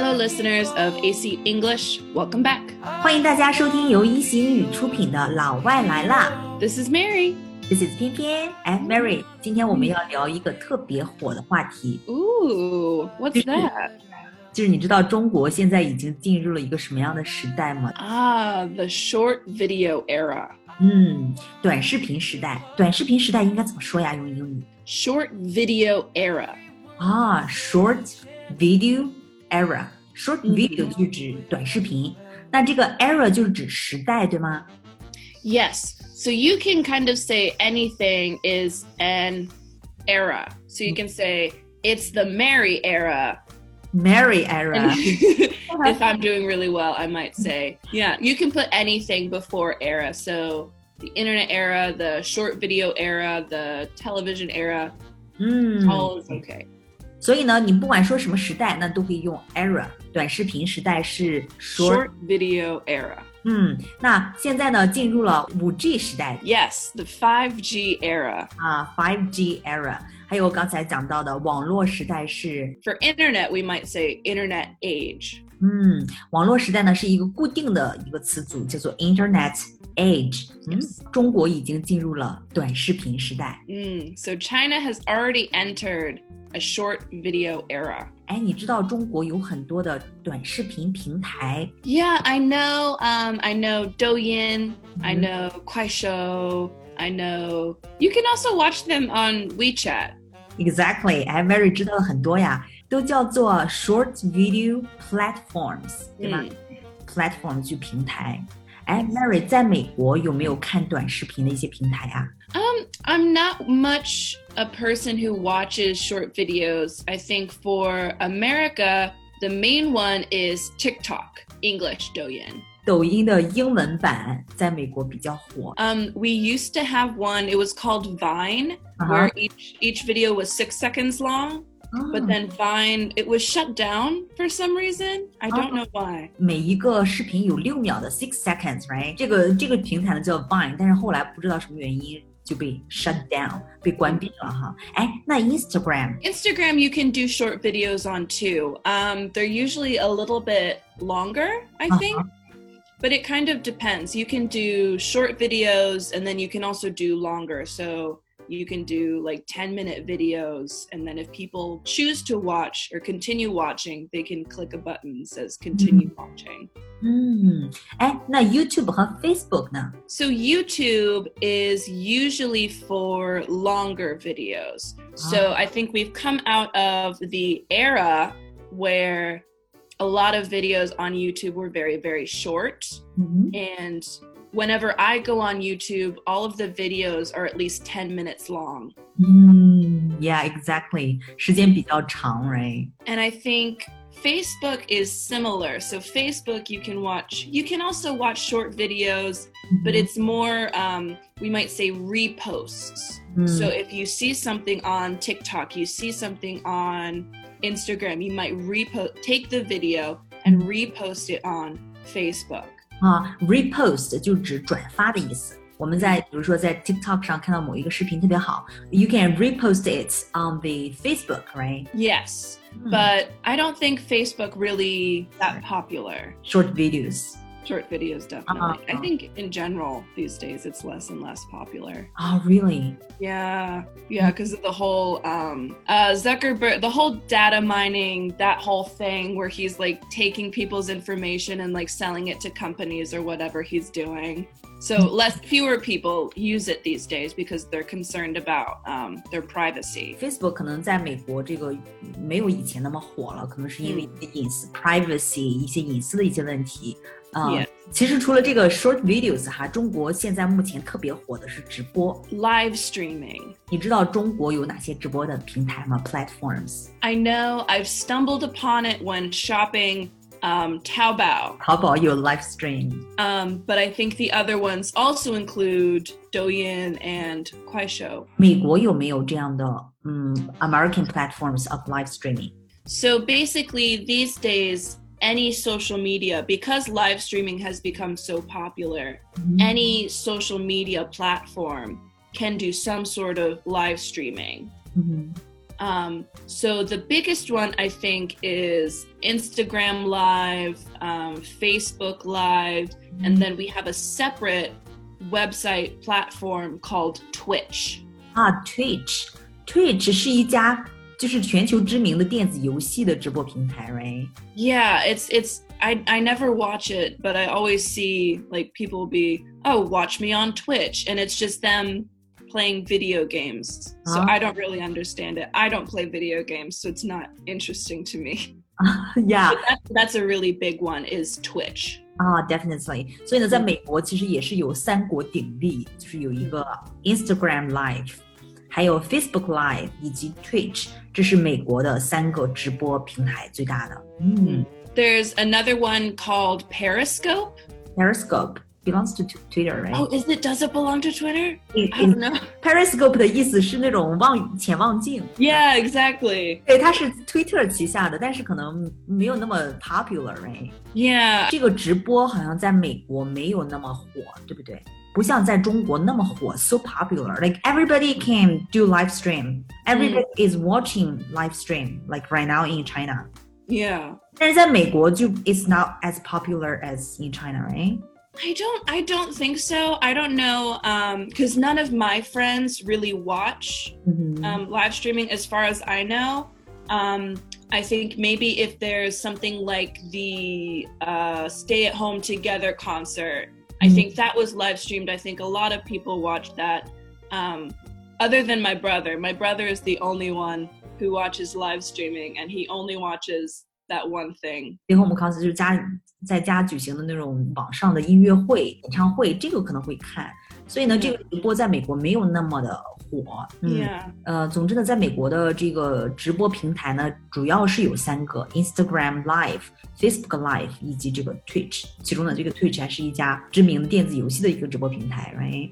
Hello, listeners of AC English. Welcome back. 欢迎大家收听由一席英语出品的《老外来啦》。This is Mary. This is 翩翩 and Mary。今天我们要聊一个特别火的话题。Ooh, what's that? 就是你知道中国现在已经进入了一个什么样的时代吗？啊、ah,，the short video era。嗯，短视频时代。短视频时代应该怎么说呀？用英语？Short video era。啊，short video era。Ah, short video 就是指短视频，那这个 era 就是指时代，对吗？ Yes. So you can kind of say anything is an era. So you can say it's the Mary era. Mary era。 if I'm doing really well, I might say, yeah, you can put anything before era. So the internet era, the short video era, the television era, 嗯， all is okay. 所以呢，你不管说什么时代，那都可以用 era。短视频时代是 short， Short video era. 嗯，那现在呢，进入了五 G 时代 Yes, the 5G era. 啊，five G era，还有刚才讲到的网络时代是， For internet, we might say internet age. 嗯，网络时代呢是一个固定的一个词组，叫做 Internet age。嗯 Yes，中国已经进入了短视频时代。 Mm, so China has already entered a short video era. 哎，你知道中国有很多的短视频平台 Yeah, I know. Um, I know Douyin. I Mhm. know Kuaishou. I know. You can also watch them on WeChat. Exactly，哎，Mary 知道了很多呀， 都叫做 short video platforms，对吧、嗯 p l a t f o r m 就平台。哎，Mary 在美国有没有看短视频的一些平台啊？ Um, I'm not much a person who watches short videos. I think for America, the main one is TikTok, English Douyin. 抖音的英文版在美国比较火。 Um, we used to have one. It was called Vine, Uh-huh. where each each video was six seconds long. 啊 But then Vine, it was shut down for some reason. I don't Oh. know why. 每一个视频有六秒的 six seconds，right？这个这个平台呢叫 Vine，但是后来不知道什么原因就被 shut down，被关闭了哈。哎，那 Instagram Instagram, you can do short videos on too. Um, they're usually a little bit longer, I Uh-huh. think. But it kind of depends. You can do short videos and then you can also do longer. So you can do like 10 minute videos. And then if people choose to watch or continue watching, they can click a button that says continue watching. 嗯，哎，那 YouTube 和 Facebook 呢？ So YouTube is usually for longer videos. So I think we've come out of the era where a lot of videos on YouTube were very, very short. 嗯 And whenever I go on YouTube, all of the videos are at least 10 minutes long. 嗯，Yeah，exactly，时间比较长，right？ And I think Facebook is similar. So Facebook, you can watch, you can also watch short videos, but it's more, um, we might say reposts. 嗯 So if you see something on TikTok, you see something on Instagram, you might repost, take the video and repost it on Facebook. 啊，repost 就指转发的意思。我们在比如说在 TikTok 上看到某一个视频特别好，you can repost it on the Facebook，right？ Yes, 嗯 but I don't think Facebook really that popular. short videos。 Short videos, definitely. I Uh-huh. think in general these days it's less and less popular. Oh, really? Yeah, yeah, because of the whole um, uh, Zuckerberg, the whole data mining, that whole thing where he's like taking people's information and like selling it to companies or whatever he's doing. So less, fewer people use it these days because they're concerned about um, their privacy. Facebook 可能在美国这个没有以前那么火了，可能是因为一些隐私、privacy 一些隐私的一些问题。 啊、 Yeah. 其实除了这个 short videos 哈，中国现在目前特别火的是直播。 Live streaming. 你知道中国有哪些直播的平台吗？Platforms？ I know I've stumbled upon it when shopping um, Taobao, 淘宝有 live stream。 um, but I think the other ones also include Douyin and Kuaishou. 美国有没有这样的嗯 American platforms of live streaming？ So basically, these days, any social media, because live streaming has become so popular, any social media platform can do some sort of live streaming. 嗯 Um, so the biggest one I think is Instagram Live, um, Facebook Live, and then we have a separate website platform called Twitch. 啊，Twitch，Twitch 是一家 就是全球知名的电子游戏的直播平台，right？ Yeah, it's it's I I never watch it, but I always see like people be, "Oh, watch me on Twitch." And it's just them playing video games. So Ah. I don't really understand it. I don't play video games, so it's not interesting to me. Yeah， But that, that's a really big one is Twitch. 啊，definitely。所以呢，在美国其实也是有三国鼎立，就是有一个 Instagram Live， 还有 Facebook Live 以及 Twitch，这是美国的三个直播平台最大的。嗯 There's another one called Periscope. ，Periscope belongs to Twitter, right？ Oh, is it does it belong to Twitter? In- I in- don't know. Periscope 的意思是那种望潜望镜， Yeah, exactly. 对，它是 Twitter 旗下的，但是可能没有那么 popular，right？ Yeah. 这个直播好像在美国没有那么火，对不对？ 不像在中国那么火，so popular. Like everybody can do live stream. Everybody is watching live stream. Like right now in China. Yeah. 但是在美国就 it's not as popular as in China, right? I don't I don't think so. I don't know um cuz none of my friends really watch 嗯哼 um, live streaming as far as I know. Um, I think maybe if there's something like the uh, Stay at Home Together concert, I Mhm. think that was live streamed. I think a lot of people watched that. Um, other than my brother, my brother is the only one who watches live streaming, and he only watches that one thing. 最后我们 concert 就是家在家举行的那种网上的音乐会、演唱会，这个可能会看。 所以呢，嗯这个直播在美国没有那么的火。嗯.呃，总之呢，在美国的这个直播平台呢，主要是有三个：Instagram Live、Facebook Live 以及这个 Twitch。其中呢，这个 Twitch 还是一家知名的电子游戏的一个直播平台，right？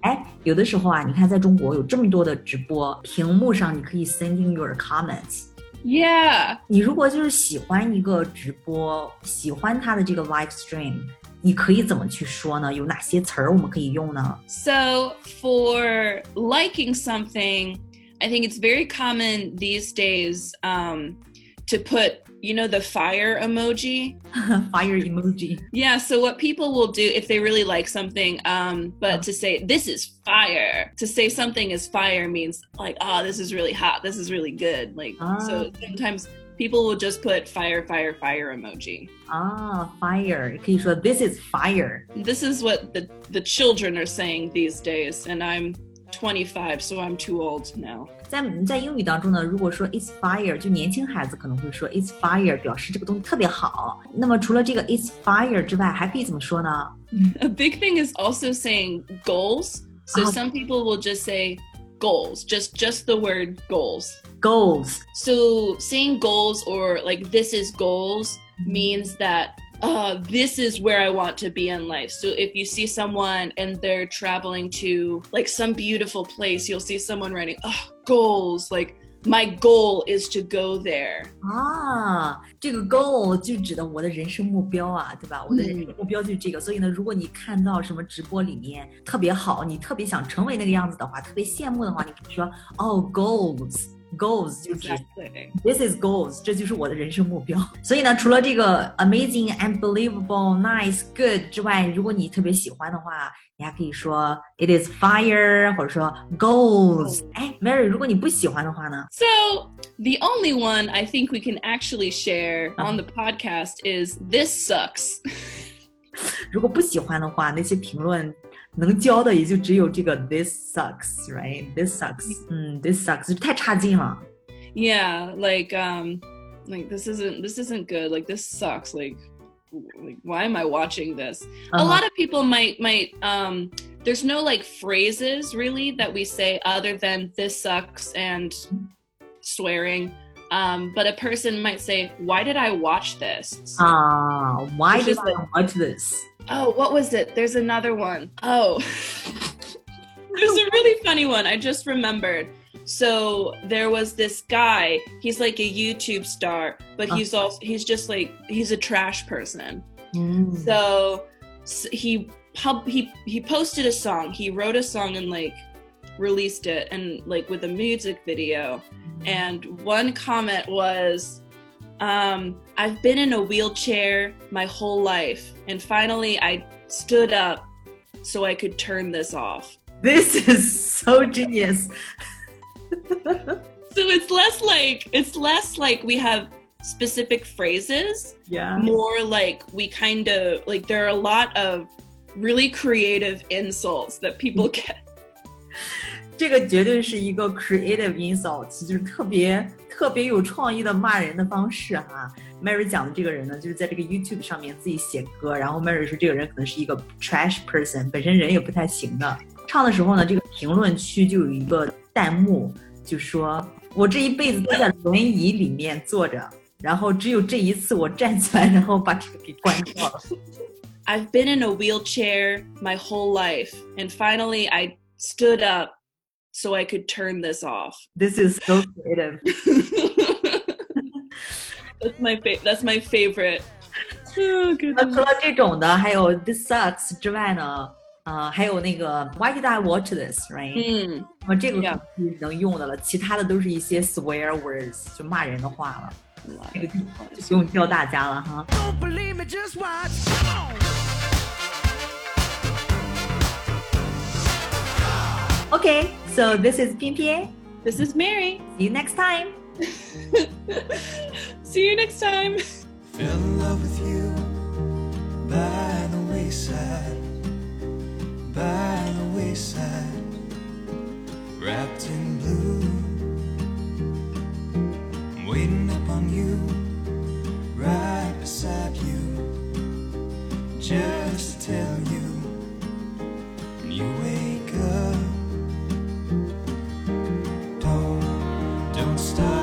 哎，有的时候啊，你看在中国有这么多的直播，屏幕上你可以 sending your comments。Yeah. 你如果就是喜欢一个直播，喜欢它的这个 live stream，你可以怎么去说呢？有哪些词儿我们可以用呢？ So, for liking something, I think it's very common these days um, to put, you know, the fire emoji. Fire emoji。 Yeah, so what people will do if they really like something, um, but to say this is fire, to say something is fire means like, oh, this is really hot, this is really good. Like, so sometimes people will just put fire, fire, fire emoji. 啊，fire 可以说 this is fire。 This is what the, the children are saying these days, and I'm 25, so I'm too old now. 在在英语当中呢，如果说 it's fire，就年轻孩子可能会说 it's fire，表示这个东西特别好。那么除了这个 it's fire 之外，还可以怎么说呢？ A big thing is also saying goals. So Ah. some people will just say goals, just just the word goals. Goals，So saying goals or like this is goals means that uh, this is where I want to be in life. So if you see someone and they're traveling to like some beautiful place, you'll see someone writing, oh, goals. Like my goal is to go there. 啊，这个 goal 就指的我的人生目标啊，对吧？我的人嗯生目标就是这个。所以呢，如果你看到什么直播里面特别好，你特别想成为那个样子的话，特别羡慕的话，你可以说哦，goals。Goals 就指 Exactly. This is goals，这就是我的人生目标。所以呢，除了这个 amazing、unbelievable、nice、good 之外，如果你特别喜欢的话，你还可以说 it is fire，或者说 goals。哎，Mary，如果你不喜欢的话呢？ So the only one I think we can actually share on the podcast is this sucks. 如果不喜欢的话，那些评论 能教的也就只有这个 this sucks，right？This sucks，嗯，this sucks 太差劲了。 yeah like um like this isn't this isn't good like this sucks like like why am i watching this a Uh-huh. lot of people might might um there's no like phrases really that we say other than this sucks and swearing um but a person might say why did i watch this? 啊，Why It's did I like- watch this？oh what was it? There's another one. Oh. There's a really funny one i just remembered. So there was this guy. He's like a youtube star but Uh. he's also he's just like he's a trash person. 嗯 so s- he pub he he posted a song. He wrote a song in like released it and like with a music video. And one comment was, um, I've been in a wheelchair my whole life, and finally I stood up so I could turn this off. This is so genius. So it's less like it's less like we have specific phrases, Yeah. more like we kind of like there are a lot of really creative insults that people get. 这个绝对是一个 creative insults，就是特别特别有创意的骂人的方式哈。Mary 讲的这个人呢，就是在这个 YouTube 上面自己写歌，然后 Mary 说这个人可能是一个 trash person，本身人也不太行的。唱的时候呢，这个评论区就有一个弹幕，就说我这一辈子都在轮椅里面坐着，然后只有这一次我站起来，然后把这个给关掉了。I've been in a wheelchair my whole life, and finally I stood up so I could turn this off. This is so creative. that's my fa- that's my favorite. Oh, 那 goodness. 除了这种的，还有 This sucks 之外呢，呃，还有那个 Why did I watch this？Right？、嗯，那么这个 Yeah. 是能用的了，其他的都是一些 swear words，就骂人的话了。这个就就不用教大家了哈。 Don't believe me, just watch. Okay, so this is 翩翩 This is Mary. See you next time. See you next time. Fell in love with you by the wayside, don't stop